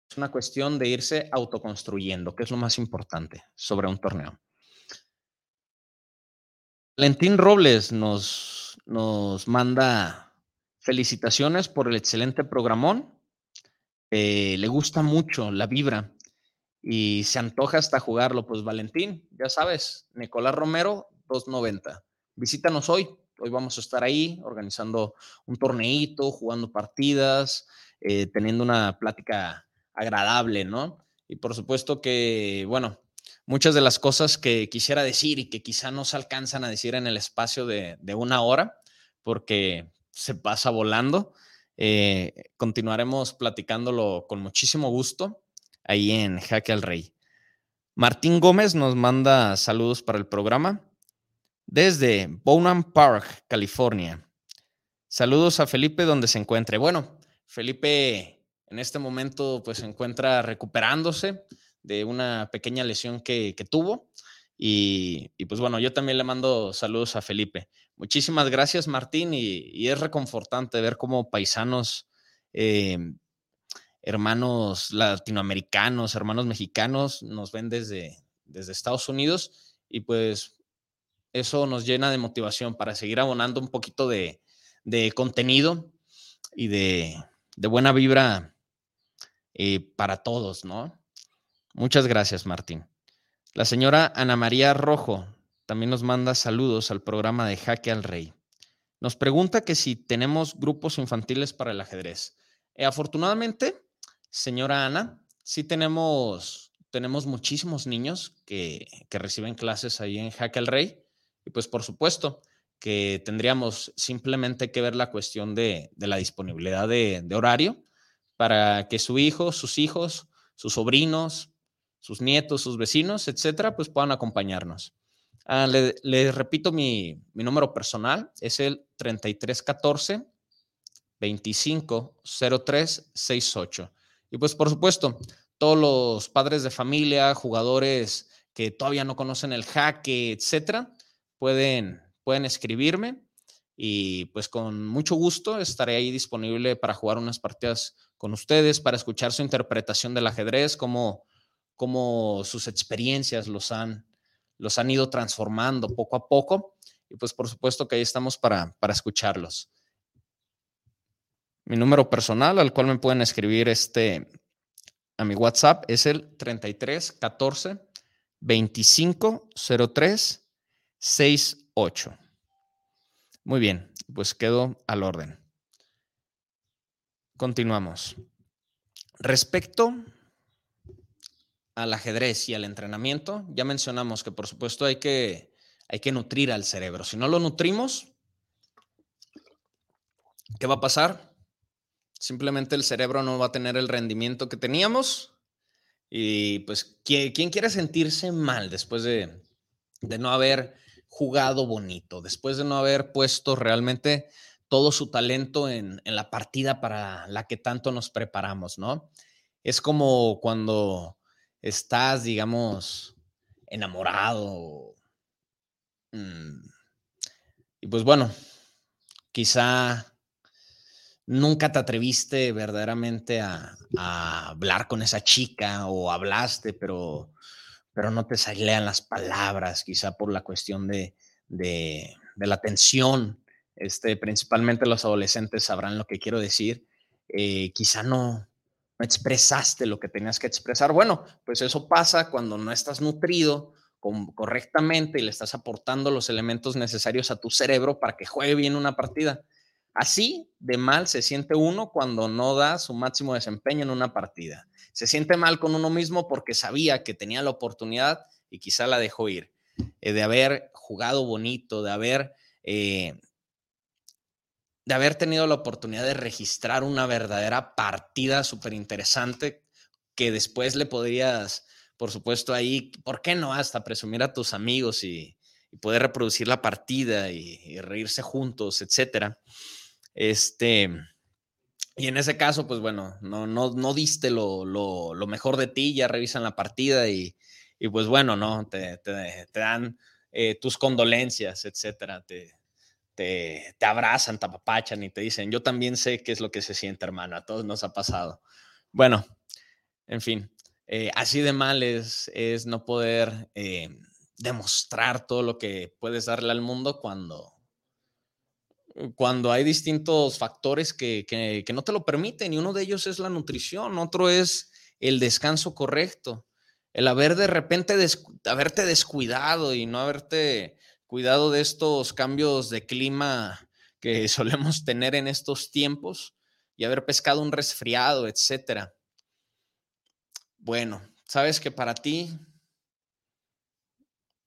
Es una cuestión de irse autoconstruyendo, que es lo más importante sobre un torneo. Valentín Robles nos, nos manda felicitaciones por el excelente programón. Eh, le gusta mucho la vibra y se antoja hasta jugarlo. Pues Valentín, ya sabes, Nicolás Romero, 290. Visítanos hoy. Hoy vamos a estar ahí organizando un torneito, jugando partidas, eh, teniendo una plática agradable, ¿no? Y por supuesto que, bueno, muchas de las cosas que quisiera decir y que quizá no se alcanzan a decir en el espacio de, una hora, porque se pasa volando. Eh, continuaremos platicándolo con muchísimo gusto ahí en Jaque al Rey. Martín Gómez nos manda saludos para el programa desde Bonham Park, California. Saludos a Felipe donde se encuentre. Bueno, Felipe en este momento pues se encuentra recuperándose de una pequeña lesión que, tuvo. Y, pues bueno, yo también le mando saludos a Felipe. Muchísimas gracias, Martín, y, es reconfortante ver cómo paisanos, em, hermanos latinoamericanos, hermanos mexicanos nos ven desde, desde Estados Unidos y pues eso nos llena de motivación para seguir abonando un poquito de, contenido y de, buena vibra eh, para todos, ¿no? Muchas gracias, Martín. La señora Ana María Rojo también nos manda saludos al programa de Jaque al Rey. Nos pregunta que si tenemos grupos infantiles para el ajedrez. Eh, afortunadamente, señora Ana, sí tenemos, tenemos muchísimos niños que, reciben clases ahí en Jaque al Rey. Y pues por supuesto que tendríamos simplemente que ver la cuestión de, la disponibilidad de, de horario para que su hijo, sus hijos, sus sobrinos, sus nietos, sus vecinos, etcétera, pues puedan acompañarnos. Ah, le, repito mi, número personal, es el 3314 250368. Y pues por supuesto, todos los padres de familia, jugadores que todavía no conocen el jaque, etcétera, pueden, pueden escribirme y pues con mucho gusto estaré ahí disponible para jugar unas partidas con ustedes, para escuchar su interpretación del ajedrez, cómo, cómo sus experiencias los han, los han ido transformando poco a poco. Y pues por supuesto que ahí estamos para, para escucharlos. Mi número personal al cual me pueden escribir este, a mi WhatsApp es el 33 14 25 03 68. Muy bien, pues quedo al orden. Continuamos. Respecto al ajedrez y al entrenamiento, ya mencionamos que por supuesto hay que, hay que nutrir al cerebro. Si no lo nutrimos, ¿qué va a pasar? Simplemente el cerebro no va a tener el rendimiento que teníamos y pues, ¿quién quiere sentirse mal después de, no haber jugado bonito, después de no haber puesto realmente todo su talento en, en la partida para la que tanto nos preparamos, ¿no? Es como cuando estás, digamos, enamorado. Mm, y pues bueno, quizá nunca te atreviste verdaderamente a, hablar con esa chica o hablaste, pero, pero no te salían las palabras, quizá por la cuestión de, de, la tensión. Este, principalmente los adolescentes sabrán lo que quiero decir. Eh, quizá no, no expresaste lo que tenías que expresar. Bueno, pues eso pasa cuando no estás nutrido correctamente y le estás aportando los elementos necesarios a tu cerebro para que juegue bien una partida. Así de mal se siente uno cuando no da su máximo desempeño en una partida. Se siente mal con uno mismo porque sabía que tenía la oportunidad y quizá la dejó ir. Eh, de haber jugado bonito, de haber eh, de haber tenido la oportunidad de registrar una verdadera partida súper interesante que después le podrías, por supuesto, ahí, ¿por qué no? Hasta presumir a tus amigos y, poder reproducir la partida y, reírse juntos, etcétera. Este, y en ese caso, pues bueno, no, no, no diste lo, lo, mejor de ti, ya revisan la partida y, y pues bueno, ¿no? Te, te, dan eh, tus condolencias, etcétera. Te, te, abrazan, te apapachan y te dicen, yo también sé qué es lo que se siente, hermano, a todos nos ha pasado. Bueno, en fin, eh, así de mal es, es no poder eh, demostrar todo lo que puedes darle al mundo cuando, cuando hay distintos factores que, que, que no te lo permiten y uno de ellos es la nutrición, otro es el descanso correcto, el haber de repente haberte descuidado y no haberte cuidado de estos cambios de clima que <laughs> solemos tener en estos tiempos y haber pescado un resfriado, etcétera. Bueno, sabes que para ti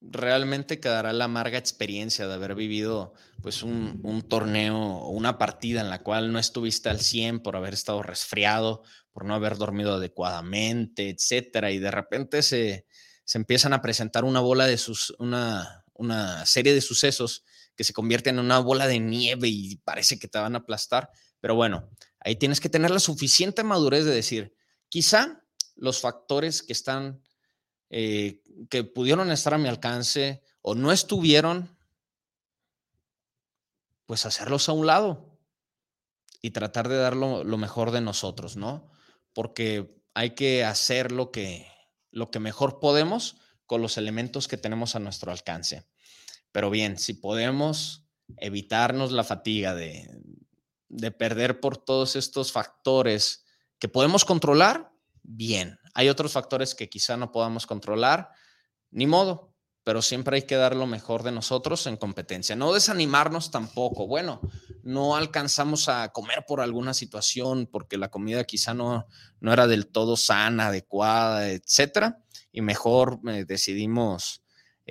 realmente quedará la amarga experiencia de haber vivido pues un, torneo o una partida en la cual no estuviste al 100 por haber estado resfriado, por no haber dormido adecuadamente, etcétera, y de repente se, se empiezan a presentar una bola de sus, una, una serie de sucesos que se convierten en una bola de nieve y parece que te van a aplastar, pero bueno, ahí tienes que tener la suficiente madurez de decir, quizá los factores que están, eh, que pudieron estar a mi alcance o no estuvieron, pues hacerlos a un lado y tratar de dar lo, lo mejor de nosotros, ¿no? Porque hay que hacer lo que, lo que mejor podemos con los elementos que tenemos a nuestro alcance. Pero bien, si podemos evitarnos la fatiga de, de perder por todos estos factores que podemos controlar, bien. Hay otros factores que quizá no podamos controlar, ni modo, pero siempre hay que dar lo mejor de nosotros en competencia. No desanimarnos tampoco. Bueno, no alcanzamos a comer por alguna situación porque la comida quizá no, no era del todo sana, adecuada, etcétera, y mejor eh, decidimos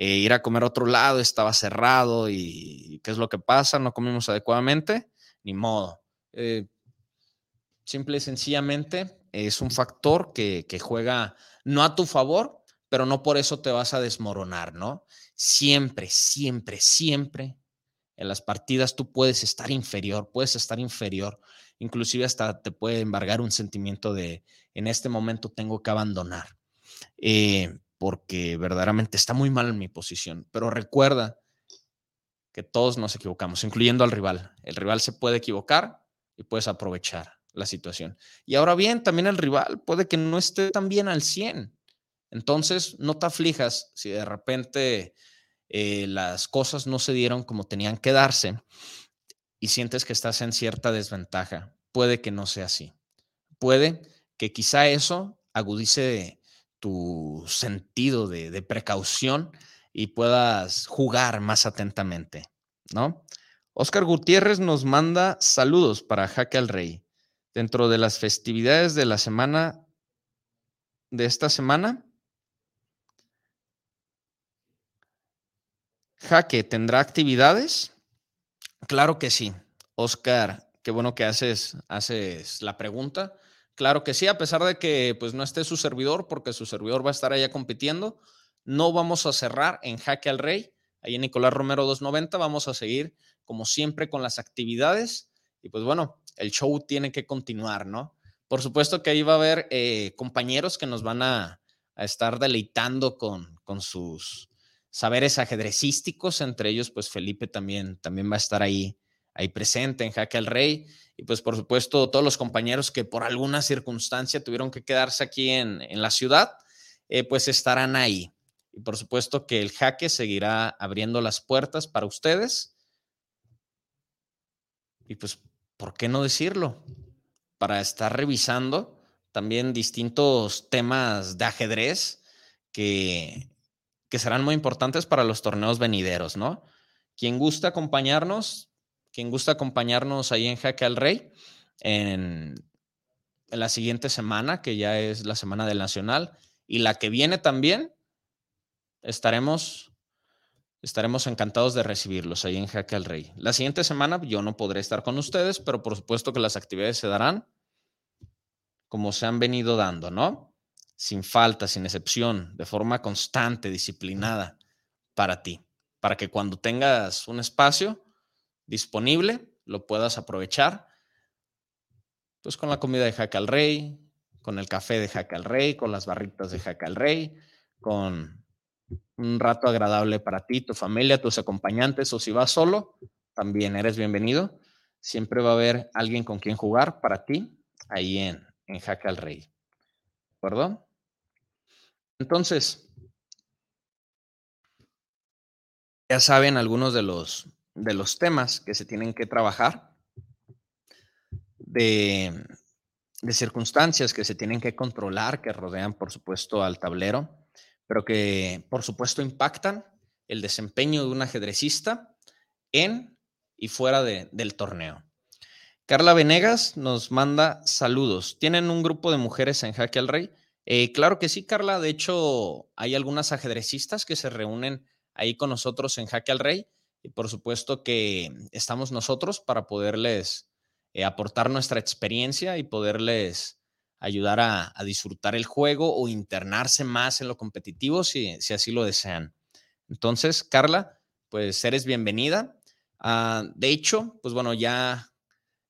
eh, ir a comer a otro lado, estaba cerrado y ¿qué es lo que pasa? No comimos adecuadamente, ni modo. Eh, simple y sencillamente es un factor que, que juega no a tu favor, pero no por eso te vas a desmoronar, ¿no? Siempre, siempre, siempre en las partidas tú puedes estar inferior, puedes estar inferior, inclusive hasta te puede embargar un sentimiento de, en este momento tengo que abandonar, eh, porque verdaderamente está muy mal en mi posición, pero recuerda que todos nos equivocamos, incluyendo al rival. El rival se puede equivocar y puedes aprovechar la situación. Y ahora bien, también el rival puede que no esté tan bien al 100. Entonces, no te aflijas si de repente eh, las cosas no se dieron como tenían que darse y sientes que estás en cierta desventaja. Puede que no sea así. Puede que quizá eso agudice tu sentido de, de precaución y puedas jugar más atentamente, ¿no? Oscar Gutiérrez nos manda saludos para Jaque al Rey. Dentro de las festividades de la semana, de esta semana, Jaque, ¿tendrá actividades? Claro que sí. Oscar, qué bueno que haces, haces la pregunta. Claro que sí, a pesar de que pues no esté su servidor, porque su servidor va a estar allá compitiendo, no vamos a cerrar en Jaque al Rey, ahí en Nicolás Romero 290, vamos a seguir como siempre con las actividades y pues bueno, el show tiene que continuar, ¿no? Por supuesto que ahí va a haber eh, compañeros que nos van a, a estar deleitando con, con sus saberes ajedrecísticos, entre ellos pues Felipe también, también va a estar ahí, ahí presente en Jaque al Rey y pues por supuesto todos los compañeros que por alguna circunstancia tuvieron que quedarse aquí en, en la ciudad, eh, pues estarán ahí. Y por supuesto que el jaque seguirá abriendo las puertas para ustedes. Y pues, ¿por qué no decirlo? Para estar revisando también distintos temas de ajedrez que, que serán muy importantes para los torneos venideros, ¿no? Quien gusta acompañarnos, quien gusta acompañarnos ahí en Jaque al Rey, en, la siguiente semana, que ya es la semana del Nacional, y la que viene también, estaremos, estaremos encantados de recibirlos ahí en Jaque al Rey. La siguiente semana yo no podré estar con ustedes, pero por supuesto que las actividades se darán como se han venido dando, ¿no? sin falta, sin excepción, de forma constante, disciplinada para ti, para que cuando tengas un espacio disponible lo puedas aprovechar, pues con la comida de Jaque al Rey, con el café de Jaque al Rey, con las barritas de Jaque al Rey, con un rato agradable para ti, tu familia, tus acompañantes o si vas solo, también eres bienvenido. Siempre va a haber alguien con quien jugar para ti ahí en, en al Rey. ¿De acuerdo? Entonces, ya saben algunos de los, de los temas que se tienen que trabajar, de, de circunstancias que se tienen que controlar, que rodean, por supuesto, al tablero, pero que, por supuesto, impactan el desempeño de un ajedrecista en y fuera del torneo. Carla Venegas nos manda saludos. ¿Tienen un grupo de mujeres en Jaque al Rey? Eh, claro que sí, Carla. De hecho, hay algunas ajedrecistas que se reúnen ahí con nosotros en Jaque al Rey y por supuesto que estamos nosotros para poderles eh, aportar nuestra experiencia y poderles ayudar a, disfrutar el juego o internarse más en lo competitivo si, así lo desean. Entonces, Carla, pues eres bienvenida. Ah, de hecho, pues bueno, ya,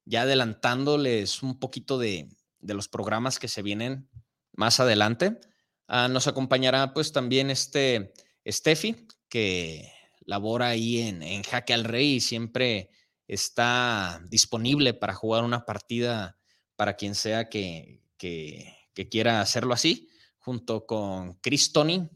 ya adelantándoles un poquito de, los programas que se vienen más adelante, ah, nos acompañará pues también este Steffi, que labora ahí en, en Jaque al Rey y siempre está disponible para jugar una partida para quien sea que, quiera hacerlo así, junto con Chris Tony,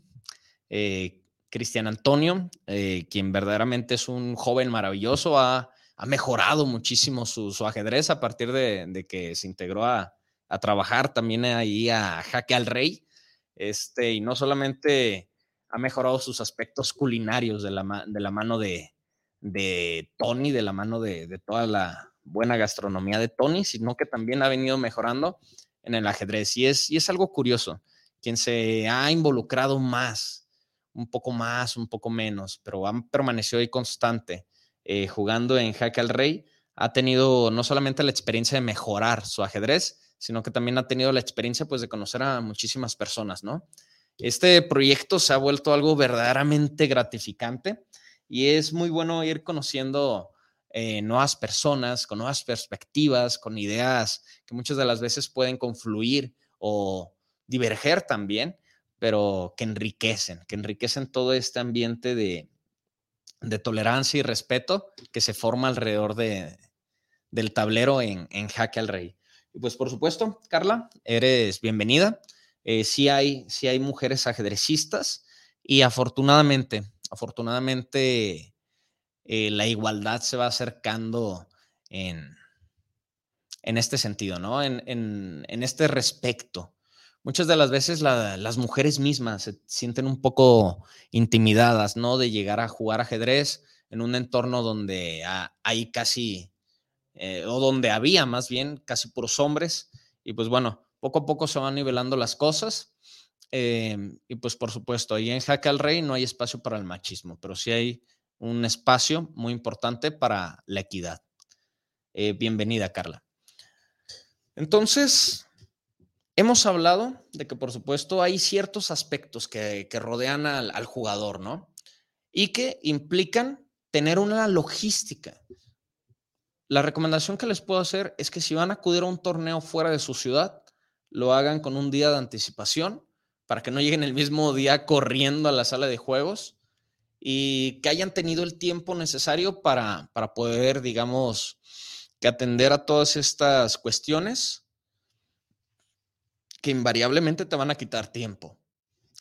eh, Cristian Antonio, eh, quien verdaderamente es un joven maravilloso, ha, mejorado muchísimo su, ajedrez a partir de, que se integró a, trabajar también ahí a Jaque al Rey. Este, y no solamente ha mejorado sus aspectos culinarios de la, mano de, Tony, de la mano de, toda la buena gastronomía de Tony, sino que también ha venido mejorando en el ajedrez. Y es, y es algo curioso, quien se ha involucrado más, un poco más, un poco menos, pero ha permanecido ahí constante eh, jugando en Jaque al Rey, ha tenido no solamente la experiencia de mejorar su ajedrez, sino que también ha tenido la experiencia pues de conocer a muchísimas personas, ¿no? Este proyecto se ha vuelto algo verdaderamente gratificante y es muy bueno ir conociendo eh, nuevas personas, con nuevas perspectivas, con ideas que muchas de las veces pueden confluir o diverger también, pero que enriquecen, que enriquecen todo este ambiente de, tolerancia y respeto que se forma alrededor de, del tablero en, en Jaque al Rey. Y pues por supuesto, Carla, eres bienvenida. Eh, sí, hay, sí hay mujeres ajedrecistas y afortunadamente, afortunadamente eh, la igualdad se va acercando en, en este sentido, ¿no? En, en, este respecto. Muchas de las veces las mujeres mismas se sienten un poco intimidadas, ¿no? De llegar a jugar ajedrez en un entorno donde hay casi, eh, o donde había más bien casi puros hombres. Y pues bueno, poco a poco se van nivelando las cosas Em, y pues por supuesto, ahí en Jaque al Rey no hay espacio para el machismo, pero sí hay un espacio muy importante para la equidad. Eh, bienvenida, Carla. Entonces, hemos hablado de que por supuesto hay ciertos aspectos que, rodean al, al jugador, ¿no? Y que implican tener una logística. La recomendación que les puedo hacer es que si van a acudir a un torneo fuera de su ciudad, lo hagan con un día de anticipación para que no lleguen el mismo día corriendo a la sala de juegos y que hayan tenido el tiempo necesario para, para poder, digamos, que atender a todas estas cuestiones que invariablemente te van a quitar tiempo.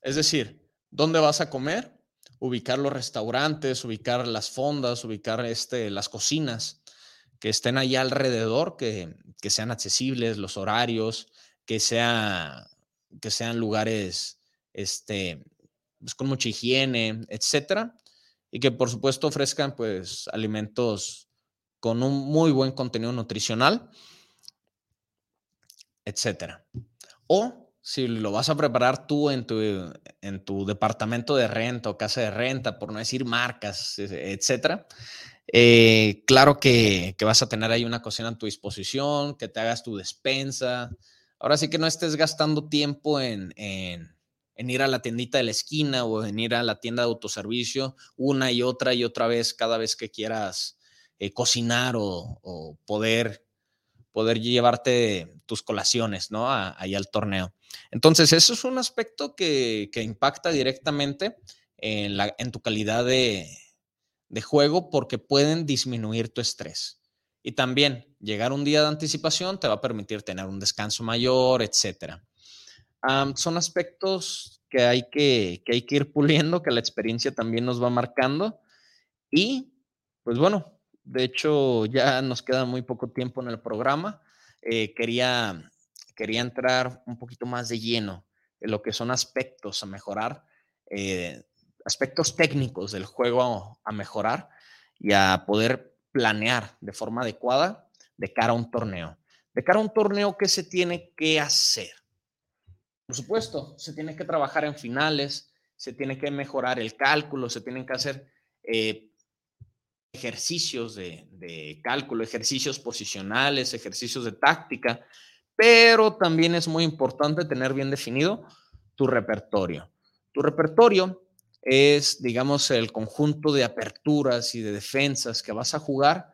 Es decir, ¿dónde vas a comer? Ubicar los restaurantes, ubicar las fondas, ubicar este, las cocinas que estén ahí alrededor, que, que sean accesibles, los horarios, que sea que sean lugares este, pues, con mucha higiene, etcétera, y que por supuesto ofrezcan pues alimentos con un muy buen contenido nutricional, etcétera. O si lo vas a preparar tú en tu, en tu departamento de renta o casa de renta, por no decir marcas, etcétera, eh, claro que, que, vas a tener ahí una cocina a tu disposición, que te hagas tu despensa, ahora sí que no estés gastando tiempo en, ir a la tiendita de la esquina o en ir a la tienda de autoservicio una y otra y otra vez cada vez que quieras eh, cocinar o, poder, llevarte tus colaciones, ¿no? ahí al torneo. Entonces, eso es un aspecto que, impacta directamente en, tu calidad de juego porque pueden disminuir tu estrés. Y también llegar un día de anticipación te va a permitir tener un descanso mayor, etc. son aspectos que hay que, que hay que ir puliendo, que la experiencia también nos va marcando. Y, pues bueno, de hecho ya nos queda muy poco tiempo en el programa. Eh, quería, quería entrar un poquito más de lleno en lo que son aspectos a mejorar, eh, aspectos técnicos del juego a mejorar y a poder planear de forma adecuada de cara a un torneo. De cara a un torneo, ¿qué se tiene que hacer? Por supuesto, se tiene que trabajar en finales, se tiene que mejorar el cálculo, se tienen que hacer eh, ejercicios de, de, cálculo, ejercicios posicionales, ejercicios de táctica, pero también es muy importante tener bien definido tu repertorio. Tu repertorio es, digamos, el conjunto de aperturas y de defensas que vas a jugar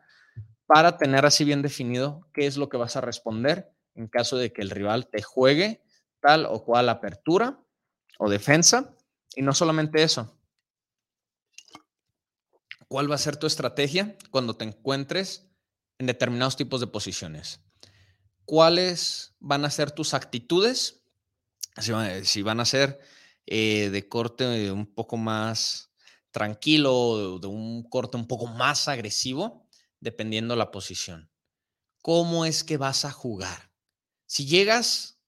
para tener así bien definido qué es lo que vas a responder en caso de que el rival te juegue tal o cual apertura o defensa. Y no solamente eso. ¿Cuál va a ser tu estrategia cuando te encuentres en determinados tipos de posiciones? ¿Cuáles van a ser tus actitudes? Si van a ser eh, de corte un poco más tranquilo, de un corte un poco más agresivo, dependiendo la posición. ¿Cómo es que vas a jugar? Si llegas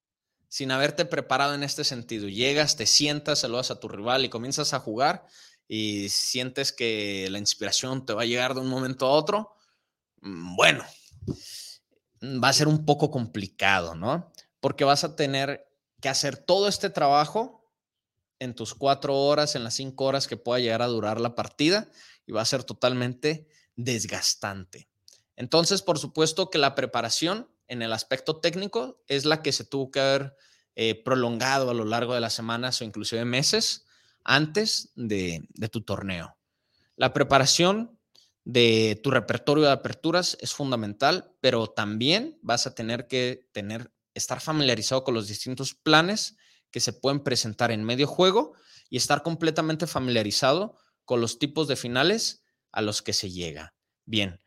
sin haberte preparado en este sentido, llegas, te sientas, saludas a tu rival y comienzas a jugar y sientes que la inspiración te va a llegar de un momento a otro, mm, bueno, va a ser un poco complicado, ¿no? Porque vas a tener que hacer todo este trabajo en tus cuatro horas, en las cinco horas que pueda llegar a durar la partida y va a ser totalmente desgastante. Entonces, por supuesto que la preparación en el aspecto técnico es la que se tuvo que haber eh, prolongado a lo largo de las semanas o inclusive meses antes de, de tu torneo. La preparación de tu repertorio de aperturas es fundamental, pero también vas a tener que tener, estar familiarizado con los distintos planes que se pueden presentar en medio juego y estar completamente familiarizado con los tipos de finales a los que se llega. Bien,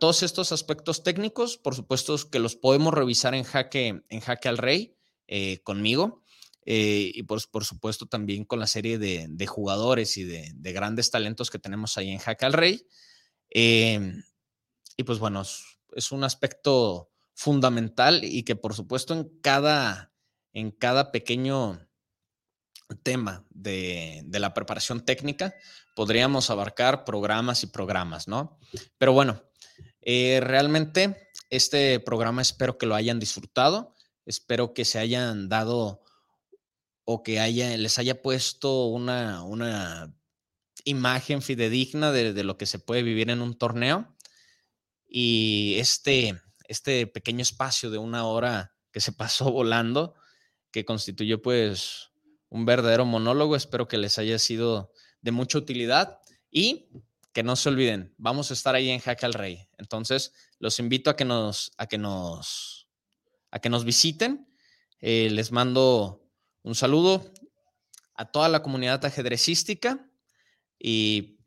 todos estos aspectos técnicos, por supuesto que los podemos revisar en Jaque, en jaque al Rey eh, conmigo eh, y por, por, supuesto también con la serie de, jugadores y de, grandes talentos que tenemos ahí en Jaque al Rey. Em, y pues bueno, es un aspecto fundamental y que por supuesto en cada en cada pequeño tema de, la preparación técnica, podríamos abarcar programas y programas, ¿no? Pero bueno, eh, realmente este programa espero que lo hayan disfrutado, espero que se hayan dado o que haya, les haya puesto una, una imagen fidedigna de, de, lo que se puede vivir en un torneo. Y este, este pequeño espacio de una hora que se <laughs> pasó volando, que constituyó pues un verdadero monólogo. Espero que les haya sido de mucha utilidad y que no se olviden, vamos a estar ahí en Jaque al Rey. Entonces, los invito a que nos, a que nos, a que nos visiten. Eh, les mando un saludo a toda la comunidad ajedrecística y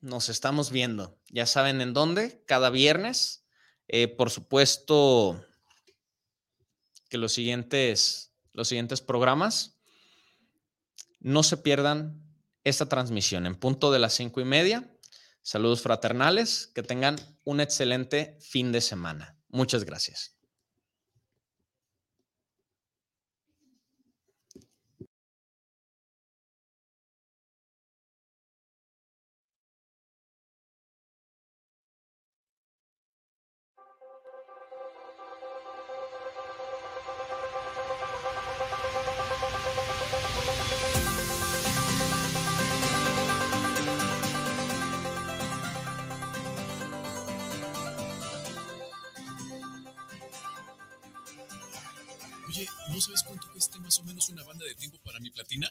nos estamos viendo. Ya saben en dónde, cada viernes. Eh, por supuesto que los siguientes los siguientes programas. No se pierdan esta transmisión en punto de las cinco y media. Saludos fraternales, que tengan un excelente fin de semana. Muchas gracias. mi platina.